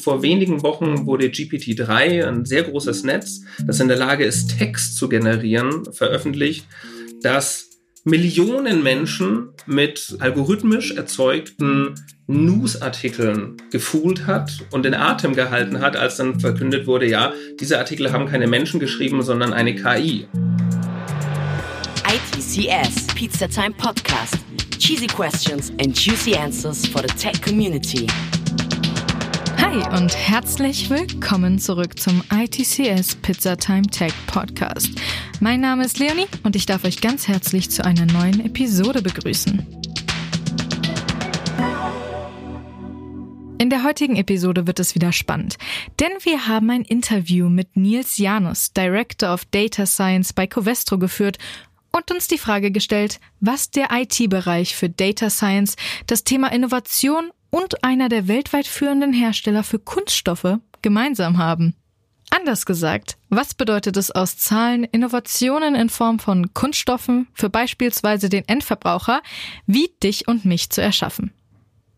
Vor wenigen Wochen wurde GPT-3, ein sehr großes Netz, das in der Lage ist, Text zu generieren, veröffentlicht, das Millionen Menschen mit algorithmisch erzeugten Newsartikeln gefühlt hat und den Atem gehalten hat, als dann verkündet wurde, ja, diese Artikel haben keine Menschen geschrieben, sondern eine KI. ITCS Pizza Time Podcast. Cheesy questions and juicy answers for the tech community. Hi und herzlich willkommen zurück zum ITCS Pizza Time Tech Podcast. Mein Name ist Leonie und ich darf euch ganz herzlich zu einer neuen Episode begrüßen. In der heutigen Episode wird es wieder spannend, denn wir haben ein Interview mit Nils Janus, Director of Data Science bei Covestro geführt und uns die Frage gestellt, was der IT-Bereich für Data Science, das Thema Innovation und einer der weltweit führenden Hersteller für Kunststoffe gemeinsam haben. Anders gesagt, was bedeutet es aus Zahlen Innovationen in Form von Kunststoffen für beispielsweise den Endverbraucher wie dich und mich zu erschaffen?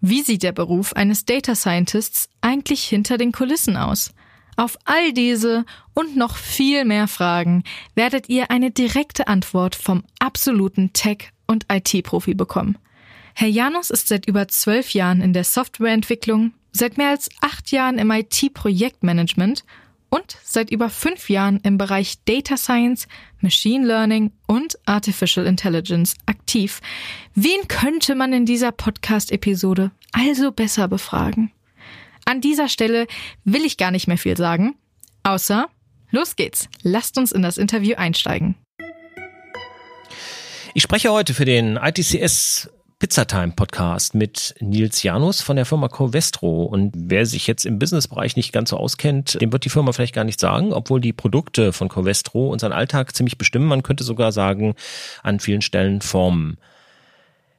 Wie sieht der Beruf eines Data Scientists eigentlich hinter den Kulissen aus? Auf all diese und noch viel mehr Fragen werdet ihr eine direkte Antwort vom absoluten Tech- und IT-Profi bekommen. Herr Janus ist seit über zwölf Jahren in der Softwareentwicklung, seit mehr als acht Jahren im IT-Projektmanagement und seit über fünf Jahren im Bereich Data Science, Machine Learning und Artificial Intelligence aktiv. Wen könnte man in dieser Podcast-Episode also besser befragen? An dieser Stelle will ich gar nicht mehr viel sagen, außer los geht's. Lasst uns in das Interview einsteigen. Ich spreche heute für den ITCS Pizzatime Podcast mit Nils Janus von der Firma Covestro. Und wer sich jetzt im Businessbereich nicht ganz so auskennt, dem wird die Firma vielleicht gar nicht sagen, obwohl die Produkte von Covestro unseren Alltag ziemlich bestimmen. Man könnte sogar sagen, an vielen Stellen formen.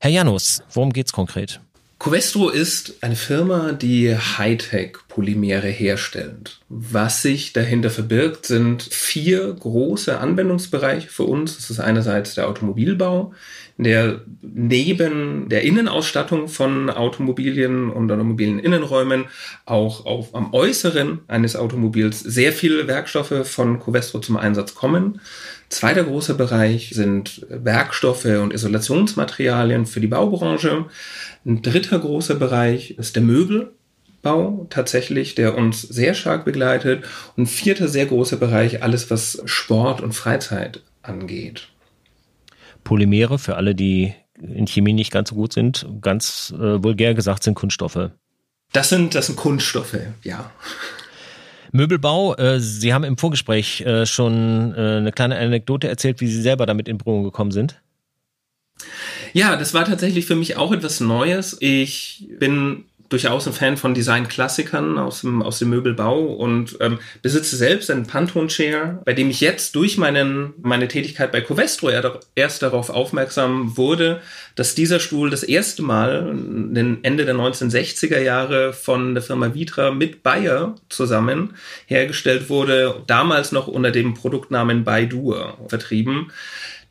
Herr Janus, worum geht's konkret? Covestro ist eine Firma, die Hightech-Polymere herstellt. Was sich dahinter verbirgt, sind vier große Anwendungsbereiche für uns. Das ist einerseits der Automobilbau, der neben der Innenausstattung von Automobilien und automobilen Innenräumen auch auf, am Äußeren eines Automobils sehr viele Werkstoffe von Covestro zum Einsatz kommen. Zweiter großer Bereich sind Werkstoffe und Isolationsmaterialien für die Baubranche. Ein dritter großer Bereich ist der Möbelbau tatsächlich, der uns sehr stark begleitet. Und vierter sehr großer Bereich, alles was Sport und Freizeit angeht. Polymere, für alle, die in Chemie nicht ganz so gut sind, ganz äh, vulgär gesagt, sind Kunststoffe. Das sind, das sind Kunststoffe, ja. Möbelbau, äh, Sie haben im Vorgespräch äh, schon äh, eine kleine Anekdote erzählt, wie Sie selber damit in Berührung gekommen sind. Ja, das war tatsächlich für mich auch etwas Neues. Ich bin durchaus ein Fan von Design-Klassikern aus dem, aus dem Möbelbau und ähm, besitze selbst einen Pantone-Chair, bei dem ich jetzt durch meinen, meine Tätigkeit bei Covestro erst darauf aufmerksam wurde, dass dieser Stuhl das erste Mal Ende der 1960er Jahre von der Firma Vitra mit Bayer zusammen hergestellt wurde, damals noch unter dem Produktnamen Baidur vertrieben.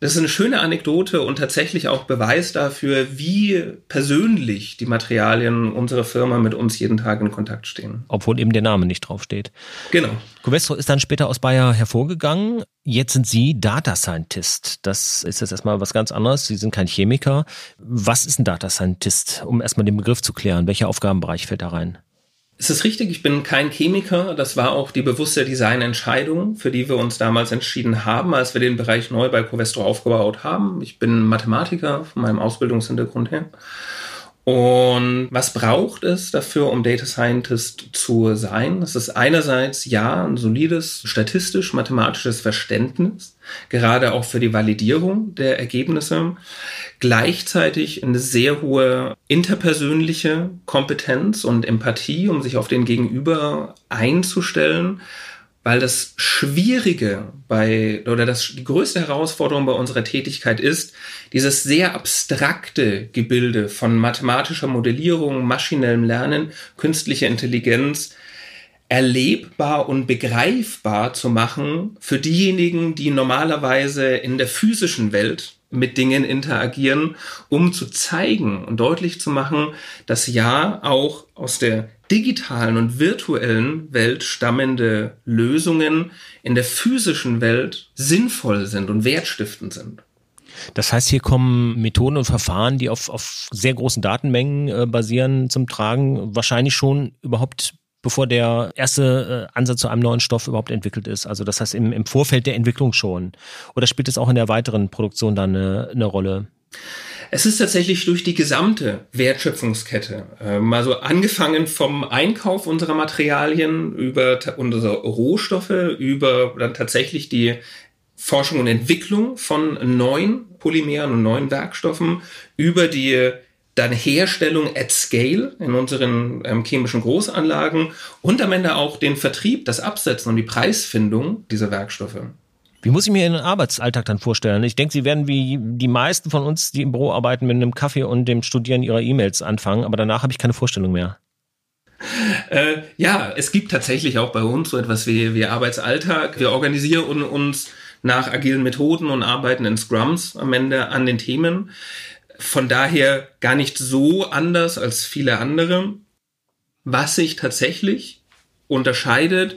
Das ist eine schöne Anekdote und tatsächlich auch Beweis dafür, wie persönlich die Materialien unserer Firma mit uns jeden Tag in Kontakt stehen. Obwohl eben der Name nicht draufsteht. Genau. Covestro ist dann später aus Bayer hervorgegangen. Jetzt sind Sie Data Scientist. Das ist jetzt erstmal was ganz anderes. Sie sind kein Chemiker. Was ist ein Data Scientist, um erstmal den Begriff zu klären? Welcher Aufgabenbereich fällt da rein? Es ist richtig, ich bin kein Chemiker. Das war auch die bewusste Designentscheidung, für die wir uns damals entschieden haben, als wir den Bereich neu bei Covestro aufgebaut haben. Ich bin Mathematiker von meinem Ausbildungshintergrund her. Und was braucht es dafür, um Data Scientist zu sein? Das ist einerseits ja ein solides statistisch-mathematisches Verständnis, gerade auch für die Validierung der Ergebnisse. Gleichzeitig eine sehr hohe interpersönliche Kompetenz und Empathie, um sich auf den Gegenüber einzustellen weil das Schwierige bei oder das die größte Herausforderung bei unserer Tätigkeit ist, dieses sehr abstrakte Gebilde von mathematischer Modellierung, maschinellem Lernen, künstlicher Intelligenz erlebbar und begreifbar zu machen für diejenigen, die normalerweise in der physischen Welt mit Dingen interagieren, um zu zeigen und deutlich zu machen, dass ja auch aus der digitalen und virtuellen Welt stammende Lösungen in der physischen Welt sinnvoll sind und wertstiftend sind. Das heißt, hier kommen Methoden und Verfahren, die auf, auf sehr großen Datenmengen äh, basieren, zum Tragen, wahrscheinlich schon überhaupt bevor der erste äh, Ansatz zu einem neuen Stoff überhaupt entwickelt ist. Also das heißt im, im Vorfeld der Entwicklung schon. Oder spielt es auch in der weiteren Produktion dann eine, eine Rolle? Es ist tatsächlich durch die gesamte Wertschöpfungskette, also angefangen vom Einkauf unserer Materialien über unsere Rohstoffe, über dann tatsächlich die Forschung und Entwicklung von neuen Polymeren und neuen Werkstoffen, über die dann Herstellung at Scale in unseren ähm, chemischen Großanlagen und am Ende auch den Vertrieb, das Absetzen und die Preisfindung dieser Werkstoffe. Wie muss ich mir Ihren Arbeitsalltag dann vorstellen? Ich denke, Sie werden wie die meisten von uns, die im Büro arbeiten, mit einem Kaffee und dem Studieren Ihrer E-Mails anfangen, aber danach habe ich keine Vorstellung mehr. Äh, ja, es gibt tatsächlich auch bei uns so etwas wie, wie Arbeitsalltag. Wir organisieren uns nach agilen Methoden und arbeiten in Scrums am Ende an den Themen. Von daher gar nicht so anders als viele andere. Was sich tatsächlich unterscheidet,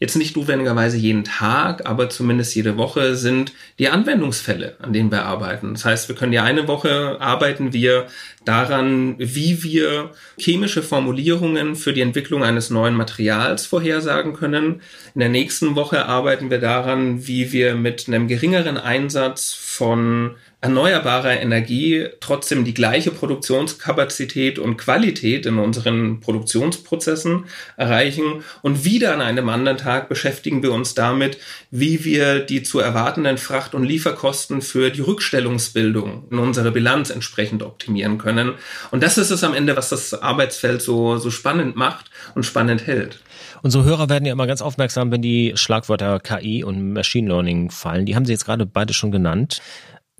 jetzt nicht notwendigerweise jeden Tag, aber zumindest jede Woche sind die Anwendungsfälle, an denen wir arbeiten. Das heißt, wir können ja eine Woche arbeiten wir daran, wie wir chemische Formulierungen für die Entwicklung eines neuen Materials vorhersagen können. In der nächsten Woche arbeiten wir daran, wie wir mit einem geringeren Einsatz von erneuerbarer Energie trotzdem die gleiche Produktionskapazität und Qualität in unseren Produktionsprozessen erreichen. Und wieder an einem anderen Tag beschäftigen wir uns damit, wie wir die zu erwartenden Fracht- und Lieferkosten für die Rückstellungsbildung in unserer Bilanz entsprechend optimieren können. Und das ist es am Ende, was das Arbeitsfeld so, so spannend macht und spannend hält. Unsere Hörer werden ja immer ganz aufmerksam, wenn die Schlagwörter KI und Machine Learning fallen. Die haben Sie jetzt gerade beide schon genannt.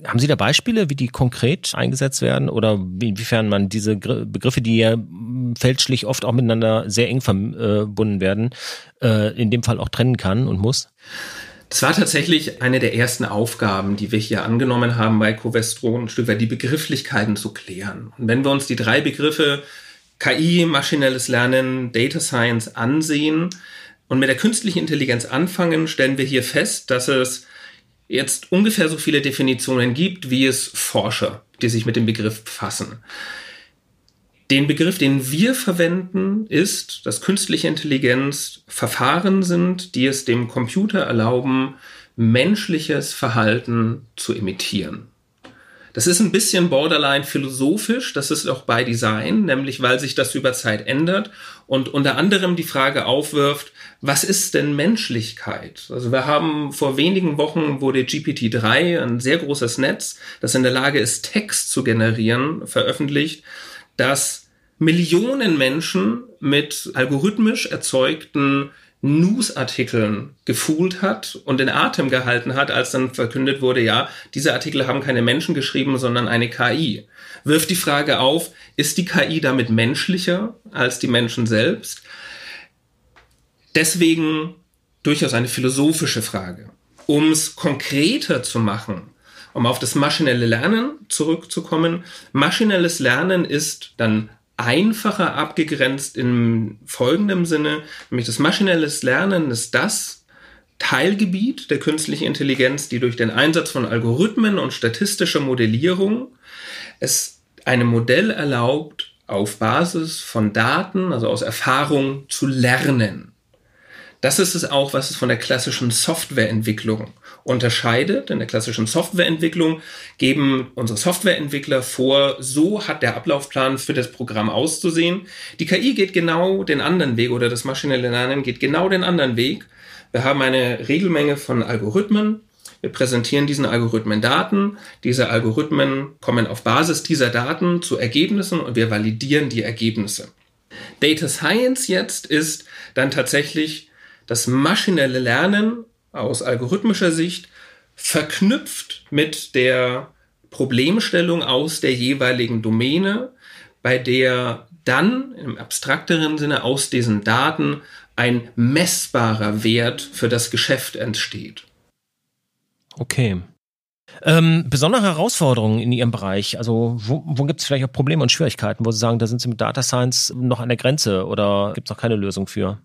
Haben Sie da Beispiele, wie die konkret eingesetzt werden oder inwiefern man diese Begriffe, die ja fälschlich oft auch miteinander sehr eng verbunden werden, äh, in dem Fall auch trennen kann und muss? Das war tatsächlich eine der ersten Aufgaben, die wir hier angenommen haben bei Covestro, ein Stück weit die Begrifflichkeiten zu klären. Und wenn wir uns die drei Begriffe KI, maschinelles Lernen, Data Science ansehen und mit der künstlichen Intelligenz anfangen, stellen wir hier fest, dass es jetzt ungefähr so viele Definitionen gibt, wie es Forscher, die sich mit dem Begriff befassen. Den Begriff, den wir verwenden, ist, dass künstliche Intelligenz Verfahren sind, die es dem Computer erlauben, menschliches Verhalten zu imitieren. Das ist ein bisschen borderline philosophisch, das ist auch bei Design, nämlich weil sich das über Zeit ändert und unter anderem die Frage aufwirft, was ist denn Menschlichkeit? Also wir haben vor wenigen Wochen wurde GPT-3, ein sehr großes Netz, das in der Lage ist, Text zu generieren, veröffentlicht, das Millionen Menschen mit algorithmisch erzeugten Newsartikeln gefühlt hat und den Atem gehalten hat, als dann verkündet wurde, ja, diese Artikel haben keine Menschen geschrieben, sondern eine KI. Wirft die Frage auf, ist die KI damit menschlicher als die Menschen selbst? Deswegen durchaus eine philosophische Frage. Um es konkreter zu machen, um auf das maschinelle Lernen zurückzukommen, maschinelles Lernen ist dann einfacher abgegrenzt in folgendem Sinne, nämlich das maschinelles Lernen ist das Teilgebiet der künstlichen Intelligenz, die durch den Einsatz von Algorithmen und statistischer Modellierung es einem Modell erlaubt, auf Basis von Daten, also aus Erfahrung zu lernen. Das ist es auch, was es von der klassischen Softwareentwicklung unterscheidet. In der klassischen Softwareentwicklung geben unsere Softwareentwickler vor, so hat der Ablaufplan für das Programm auszusehen. Die KI geht genau den anderen Weg oder das maschinelle Lernen geht genau den anderen Weg. Wir haben eine Regelmenge von Algorithmen. Wir präsentieren diesen Algorithmen Daten. Diese Algorithmen kommen auf Basis dieser Daten zu Ergebnissen und wir validieren die Ergebnisse. Data Science jetzt ist dann tatsächlich das maschinelle Lernen aus algorithmischer Sicht verknüpft mit der Problemstellung aus der jeweiligen Domäne, bei der dann im abstrakteren Sinne aus diesen Daten ein messbarer Wert für das Geschäft entsteht. Okay. Ähm, besondere Herausforderungen in Ihrem Bereich, also wo, wo gibt es vielleicht auch Probleme und Schwierigkeiten, wo Sie sagen, da sind Sie mit Data Science noch an der Grenze oder gibt es noch keine Lösung für?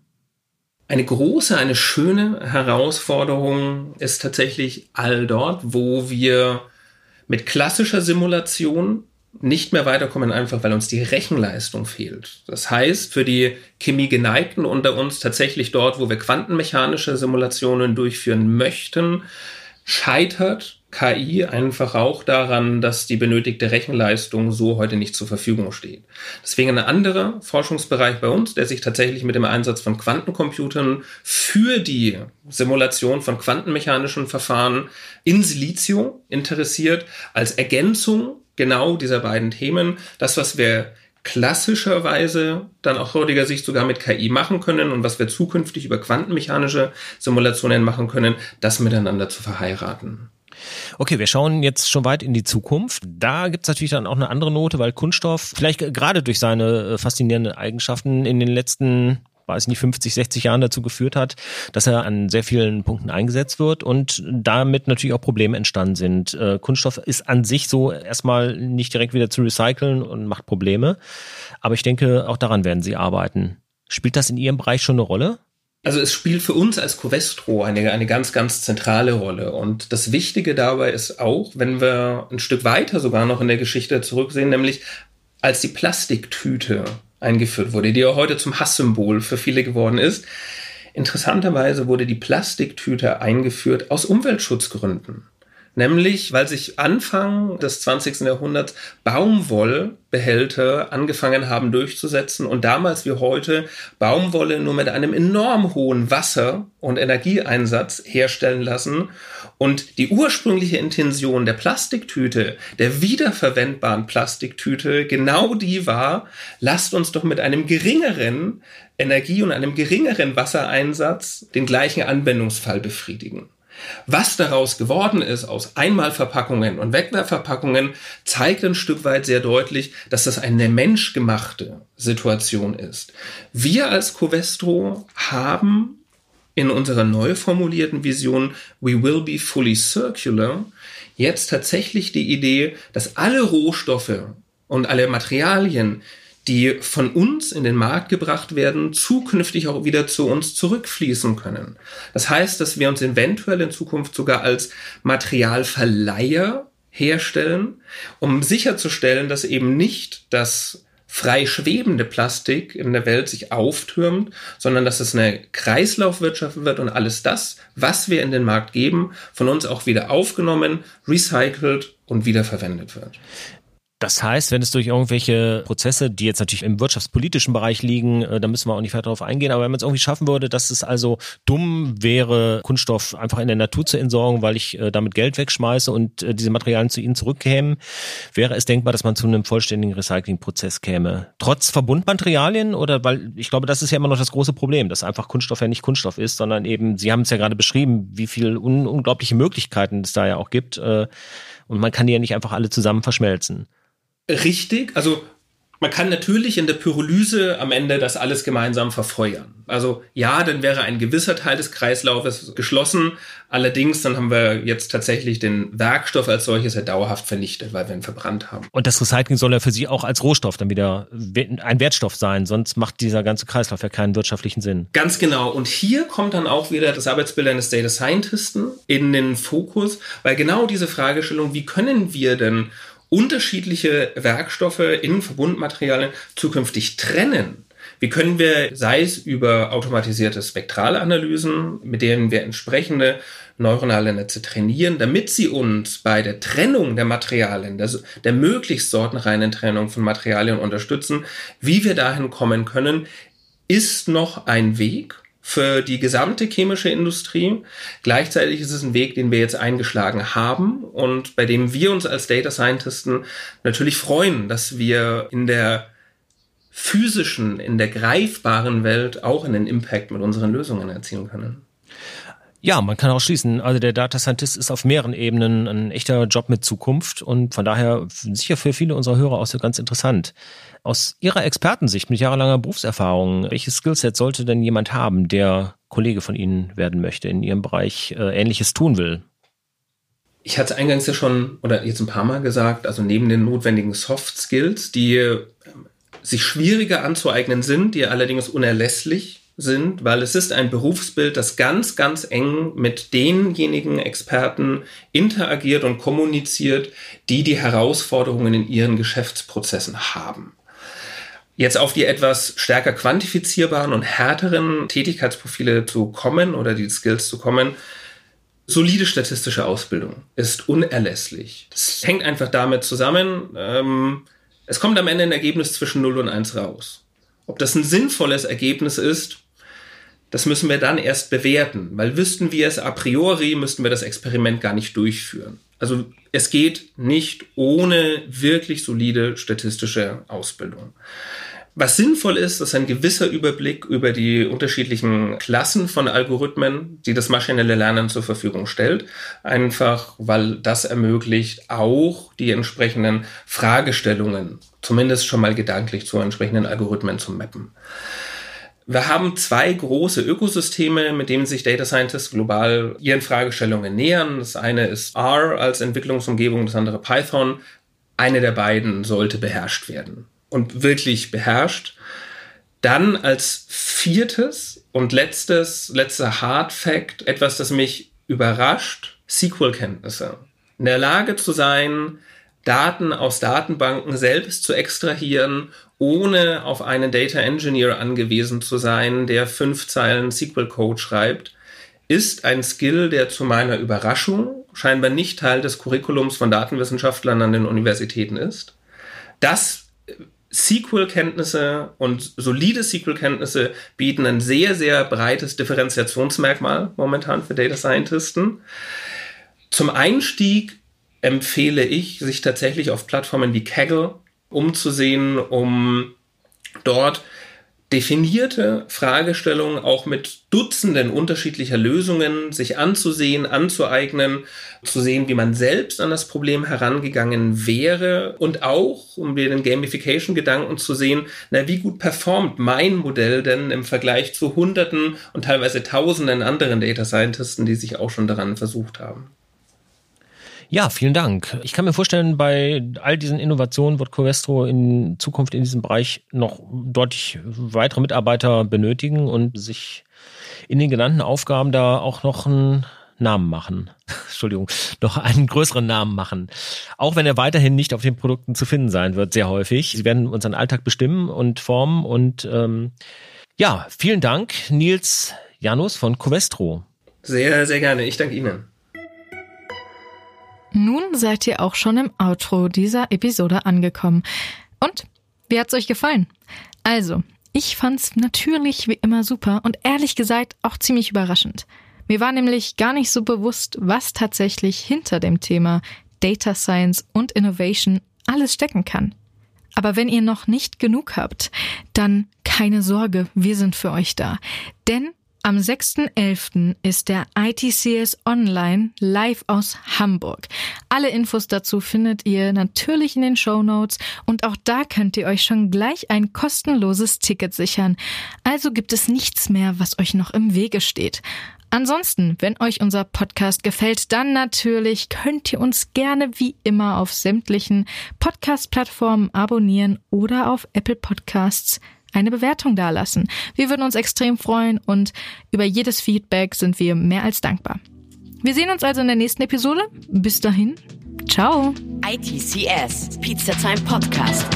Eine große, eine schöne Herausforderung ist tatsächlich all dort, wo wir mit klassischer Simulation nicht mehr weiterkommen, einfach weil uns die Rechenleistung fehlt. Das heißt, für die Chemie-Geneigten unter uns tatsächlich dort, wo wir quantenmechanische Simulationen durchführen möchten, scheitert KI einfach auch daran, dass die benötigte Rechenleistung so heute nicht zur Verfügung steht. Deswegen ein anderer Forschungsbereich bei uns, der sich tatsächlich mit dem Einsatz von Quantencomputern für die Simulation von quantenmechanischen Verfahren in Silizium interessiert, als Ergänzung genau dieser beiden Themen. Das, was wir klassischerweise dann auch heutiger Sicht sogar mit KI machen können und was wir zukünftig über quantenmechanische Simulationen machen können, das miteinander zu verheiraten. Okay, wir schauen jetzt schon weit in die Zukunft. Da gibt's natürlich dann auch eine andere Note, weil Kunststoff vielleicht gerade durch seine äh, faszinierenden Eigenschaften in den letzten weiß nicht, 50, 60 Jahren dazu geführt hat, dass er an sehr vielen Punkten eingesetzt wird und damit natürlich auch Probleme entstanden sind. Äh, Kunststoff ist an sich so erstmal nicht direkt wieder zu recyceln und macht Probleme. Aber ich denke, auch daran werden Sie arbeiten. Spielt das in Ihrem Bereich schon eine Rolle? Also es spielt für uns als Covestro eine, eine ganz, ganz zentrale Rolle. Und das Wichtige dabei ist auch, wenn wir ein Stück weiter sogar noch in der Geschichte zurücksehen, nämlich als die Plastiktüte eingeführt wurde, die ja heute zum Hasssymbol für viele geworden ist. Interessanterweise wurde die Plastiktüte eingeführt aus Umweltschutzgründen. Nämlich, weil sich Anfang des 20. Jahrhunderts Baumwollbehälter angefangen haben durchzusetzen und damals wie heute Baumwolle nur mit einem enorm hohen Wasser- und Energieeinsatz herstellen lassen und die ursprüngliche Intention der Plastiktüte, der wiederverwendbaren Plastiktüte, genau die war, lasst uns doch mit einem geringeren Energie- und einem geringeren Wassereinsatz den gleichen Anwendungsfall befriedigen. Was daraus geworden ist aus Einmalverpackungen und Wegwerfverpackungen, zeigt ein Stück weit sehr deutlich, dass das eine menschgemachte Situation ist. Wir als Covestro haben in unserer neu formulierten Vision We will be fully circular jetzt tatsächlich die Idee, dass alle Rohstoffe und alle Materialien, die von uns in den Markt gebracht werden, zukünftig auch wieder zu uns zurückfließen können. Das heißt, dass wir uns eventuell in Zukunft sogar als Materialverleiher herstellen, um sicherzustellen, dass eben nicht das frei schwebende Plastik in der Welt sich auftürmt, sondern dass es eine Kreislaufwirtschaft wird und alles das, was wir in den Markt geben, von uns auch wieder aufgenommen, recycelt und wiederverwendet wird. Das heißt, wenn es durch irgendwelche Prozesse, die jetzt natürlich im wirtschaftspolitischen Bereich liegen, äh, da müssen wir auch nicht weiter darauf eingehen, aber wenn man es irgendwie schaffen würde, dass es also dumm wäre, Kunststoff einfach in der Natur zu entsorgen, weil ich äh, damit Geld wegschmeiße und äh, diese Materialien zu ihnen zurückkämen, wäre es denkbar, dass man zu einem vollständigen Recyclingprozess käme. Trotz Verbundmaterialien oder weil ich glaube, das ist ja immer noch das große Problem, dass einfach Kunststoff ja nicht Kunststoff ist, sondern eben, Sie haben es ja gerade beschrieben, wie viel un unglaubliche Möglichkeiten es da ja auch gibt. Und man kann die ja nicht einfach alle zusammen verschmelzen richtig. Also man kann natürlich in der Pyrolyse am Ende das alles gemeinsam verfeuern. Also ja, dann wäre ein gewisser Teil des Kreislaufes geschlossen. Allerdings, dann haben wir jetzt tatsächlich den Werkstoff als solches ja dauerhaft vernichtet, weil wir ihn verbrannt haben. Und das Recycling soll ja für Sie auch als Rohstoff dann wieder ein Wertstoff sein, sonst macht dieser ganze Kreislauf ja keinen wirtschaftlichen Sinn. Ganz genau. Und hier kommt dann auch wieder das Arbeitsbild eines Data Scientisten in den Fokus, weil genau diese Fragestellung, wie können wir denn unterschiedliche Werkstoffe in Verbundmaterialien zukünftig trennen. Wie können wir, sei es über automatisierte Spektralanalysen, mit denen wir entsprechende neuronale Netze trainieren, damit sie uns bei der Trennung der Materialien, der, der möglichst sortenreinen Trennung von Materialien unterstützen, wie wir dahin kommen können, ist noch ein Weg für die gesamte chemische Industrie. Gleichzeitig ist es ein Weg, den wir jetzt eingeschlagen haben und bei dem wir uns als Data Scientisten natürlich freuen, dass wir in der physischen, in der greifbaren Welt auch einen Impact mit unseren Lösungen erzielen können. Ja, man kann auch schließen. Also der Data Scientist ist auf mehreren Ebenen ein echter Job mit Zukunft und von daher sicher für viele unserer Hörer auch so ganz interessant. Aus Ihrer Expertensicht mit jahrelanger Berufserfahrung, welches Skillset sollte denn jemand haben, der Kollege von Ihnen werden möchte, in Ihrem Bereich äh, Ähnliches tun will? Ich hatte eingangs ja schon oder jetzt ein paar Mal gesagt, also neben den notwendigen Soft Skills, die ähm, sich schwieriger anzueignen sind, die allerdings unerlässlich sind, weil es ist ein Berufsbild, das ganz, ganz eng mit denjenigen Experten interagiert und kommuniziert, die die Herausforderungen in ihren Geschäftsprozessen haben. Jetzt auf die etwas stärker quantifizierbaren und härteren Tätigkeitsprofile zu kommen oder die Skills zu kommen, solide statistische Ausbildung ist unerlässlich. Das hängt einfach damit zusammen, ähm, es kommt am Ende ein Ergebnis zwischen 0 und 1 raus. Ob das ein sinnvolles Ergebnis ist, das müssen wir dann erst bewerten, weil wüssten wir es a priori, müssten wir das Experiment gar nicht durchführen. Also es geht nicht ohne wirklich solide statistische Ausbildung. Was sinnvoll ist, ist ein gewisser Überblick über die unterschiedlichen Klassen von Algorithmen, die das maschinelle Lernen zur Verfügung stellt. Einfach, weil das ermöglicht, auch die entsprechenden Fragestellungen, zumindest schon mal gedanklich zu entsprechenden Algorithmen zu mappen. Wir haben zwei große Ökosysteme, mit denen sich Data Scientists global ihren Fragestellungen nähern. Das eine ist R als Entwicklungsumgebung, das andere Python. Eine der beiden sollte beherrscht werden und wirklich beherrscht. Dann als viertes und letztes, letzter Hard Fact, etwas, das mich überrascht, SQL-Kenntnisse. In der Lage zu sein, Daten aus Datenbanken selbst zu extrahieren, ohne auf einen Data Engineer angewiesen zu sein, der fünf Zeilen SQL-Code schreibt, ist ein Skill, der zu meiner Überraschung scheinbar nicht Teil des Curriculums von Datenwissenschaftlern an den Universitäten ist. Das SQL-Kenntnisse und solide SQL-Kenntnisse bieten ein sehr, sehr breites Differentiationsmerkmal momentan für Data Scientisten. Zum Einstieg empfehle ich, sich tatsächlich auf Plattformen wie Kaggle umzusehen, um dort definierte Fragestellungen auch mit Dutzenden unterschiedlicher Lösungen sich anzusehen, anzueignen, zu sehen, wie man selbst an das Problem herangegangen wäre und auch, um den Gamification-Gedanken zu sehen, na, wie gut performt mein Modell denn im Vergleich zu Hunderten und teilweise Tausenden anderen Data Scientisten, die sich auch schon daran versucht haben. Ja, vielen Dank. Ich kann mir vorstellen, bei all diesen Innovationen wird Covestro in Zukunft in diesem Bereich noch deutlich weitere Mitarbeiter benötigen und sich in den genannten Aufgaben da auch noch einen Namen machen. Entschuldigung, noch einen größeren Namen machen. Auch wenn er weiterhin nicht auf den Produkten zu finden sein wird, sehr häufig. Sie werden unseren Alltag bestimmen und formen. Und ähm, ja, vielen Dank, Nils Janus von Covestro. Sehr, sehr gerne. Ich danke Ihnen. Nun seid ihr auch schon im Outro dieser Episode angekommen. Und wie hat's euch gefallen? Also, ich fand's natürlich wie immer super und ehrlich gesagt auch ziemlich überraschend. Mir war nämlich gar nicht so bewusst, was tatsächlich hinter dem Thema Data Science und Innovation alles stecken kann. Aber wenn ihr noch nicht genug habt, dann keine Sorge, wir sind für euch da. Denn am 6.11. ist der ITCS Online live aus Hamburg. Alle Infos dazu findet ihr natürlich in den Show Notes und auch da könnt ihr euch schon gleich ein kostenloses Ticket sichern. Also gibt es nichts mehr, was euch noch im Wege steht. Ansonsten, wenn euch unser Podcast gefällt, dann natürlich könnt ihr uns gerne wie immer auf sämtlichen Podcast-Plattformen abonnieren oder auf Apple Podcasts eine Bewertung dalassen. Wir würden uns extrem freuen und über jedes Feedback sind wir mehr als dankbar. Wir sehen uns also in der nächsten Episode. Bis dahin, ciao. ITCS, Pizza Time Podcast.